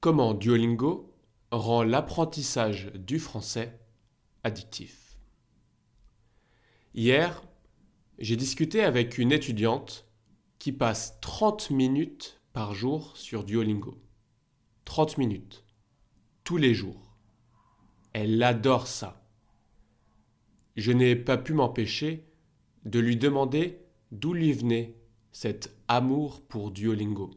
Comment Duolingo rend l'apprentissage du français addictif? Hier, j'ai discuté avec une étudiante qui passe 30 minutes par jour sur Duolingo. 30 minutes. Tous les jours. Elle adore ça. Je n'ai pas pu m'empêcher de lui demander d'où lui venait cet amour pour Duolingo.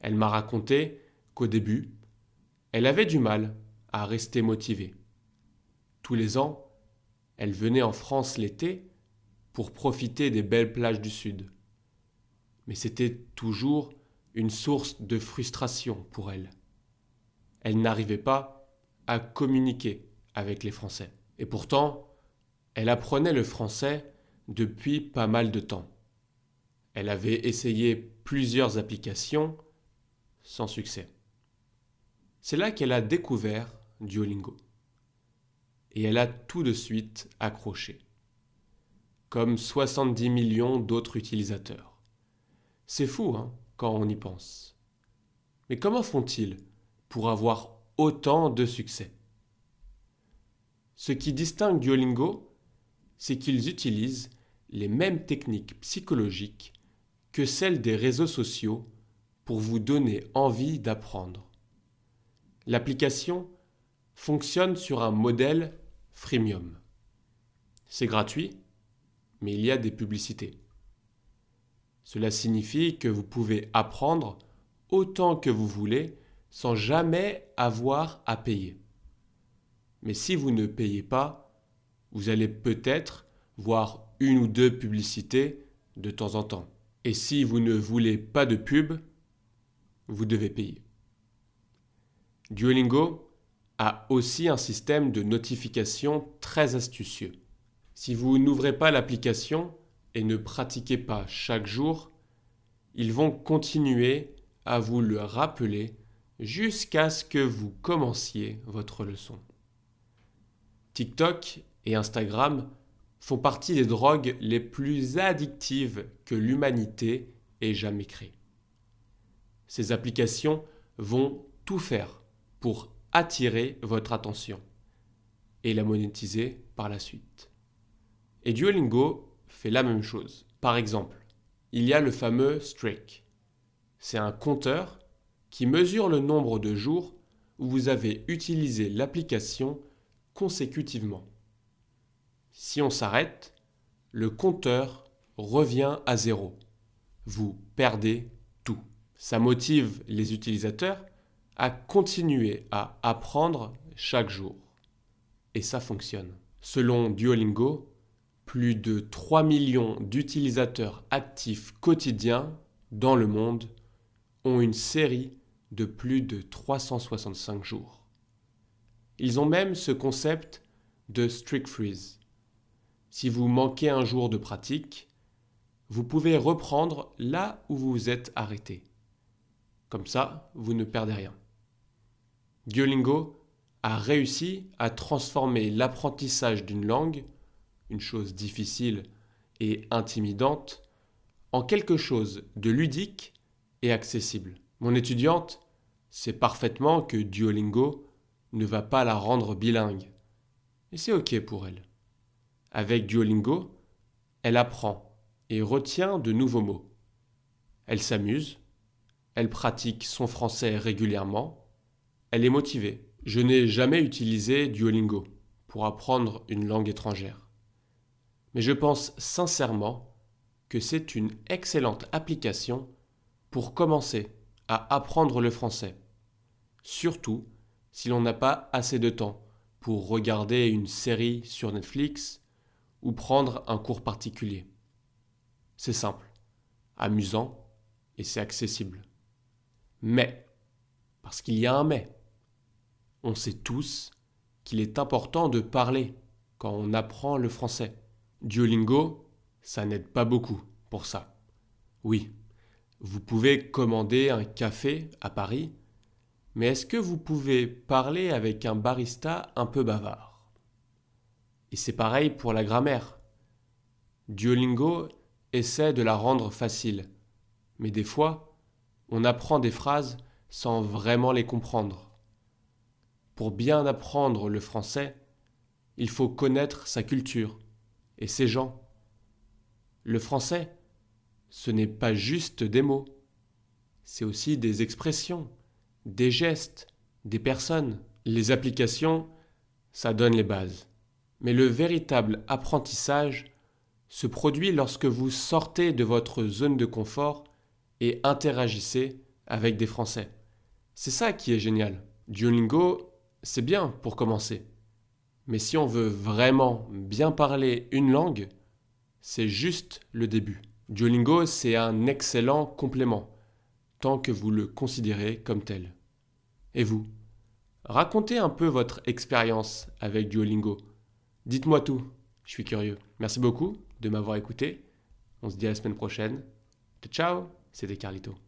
Elle m'a raconté qu'au début, elle avait du mal à rester motivée. Tous les ans, elle venait en France l'été pour profiter des belles plages du Sud. Mais c'était toujours une source de frustration pour elle. Elle n'arrivait pas à communiquer avec les Français. Et pourtant, elle apprenait le français depuis pas mal de temps. Elle avait essayé plusieurs applications sans succès. C'est là qu'elle a découvert Duolingo. Et elle a tout de suite accroché. Comme 70 millions d'autres utilisateurs. C'est fou, hein, quand on y pense. Mais comment font-ils pour avoir autant de succès? Ce qui distingue Duolingo, c'est qu'ils utilisent les mêmes techniques psychologiques que celles des réseaux sociaux pour vous donner envie d'apprendre l'application fonctionne sur un modèle freemium. C'est gratuit, mais il y a des publicités. Cela signifie que vous pouvez apprendre autant que vous voulez sans jamais avoir à payer. Mais si vous ne payez pas, vous allez peut-être voir une ou deux publicités de temps en temps. Et si vous ne voulez pas de pub, vous devez payer. Duolingo a aussi un système de notification très astucieux. Si vous n'ouvrez pas l'application et ne pratiquez pas chaque jour, ils vont continuer à vous le rappeler jusqu'à ce que vous commenciez votre leçon. TikTok et Instagram font partie des drogues les plus addictives que l'humanité ait jamais créées. Ces applications vont tout faire pour attirer votre attention et la monétiser par la suite. Et Duolingo fait la même chose. Par exemple, il y a le fameux streak. C'est un compteur qui mesure le nombre de jours où vous avez utilisé l'application consécutivement. Si on s'arrête, le compteur revient à zéro. Vous perdez tout. Ça motive les utilisateurs à continuer à apprendre chaque jour. Et ça fonctionne. Selon Duolingo, plus de 3 millions d'utilisateurs actifs quotidiens dans le monde ont une série de plus de 365 jours. Ils ont même ce concept de strict freeze. Si vous manquez un jour de pratique, vous pouvez reprendre là où vous vous êtes arrêté. Comme ça, vous ne perdez rien. Duolingo a réussi à transformer l'apprentissage d'une langue, une chose difficile et intimidante, en quelque chose de ludique et accessible. Mon étudiante sait parfaitement que Duolingo ne va pas la rendre bilingue. Et c'est OK pour elle. Avec Duolingo, elle apprend et retient de nouveaux mots. Elle s'amuse, elle pratique son français régulièrement, elle est motivée. Je n'ai jamais utilisé Duolingo pour apprendre une langue étrangère. Mais je pense sincèrement que c'est une excellente application pour commencer à apprendre le français. Surtout si l'on n'a pas assez de temps pour regarder une série sur Netflix ou prendre un cours particulier. C'est simple, amusant et c'est accessible. Mais, parce qu'il y a un mais, on sait tous qu'il est important de parler quand on apprend le français. Duolingo, ça n'aide pas beaucoup pour ça. Oui, vous pouvez commander un café à Paris, mais est-ce que vous pouvez parler avec un barista un peu bavard? Et c'est pareil pour la grammaire. Duolingo essaie de la rendre facile, mais des fois, on apprend des phrases sans vraiment les comprendre. Pour bien apprendre le français, il faut connaître sa culture et ses gens. Le français, ce n'est pas juste des mots, c'est aussi des expressions, des gestes, des personnes. Les applications, ça donne les bases. Mais le véritable apprentissage se produit lorsque vous sortez de votre zone de confort et interagissez avec des Français. C'est ça qui est génial. Duolingo, c'est bien pour commencer. Mais si on veut vraiment bien parler une langue, c'est juste le début. Duolingo, c'est un excellent complément, tant que vous le considérez comme tel. Et vous? Racontez un peu votre expérience avec Duolingo. Dites-moi tout, je suis curieux. Merci beaucoup de m'avoir écouté. On se dit à la semaine prochaine. Ciao, c'était Carlito.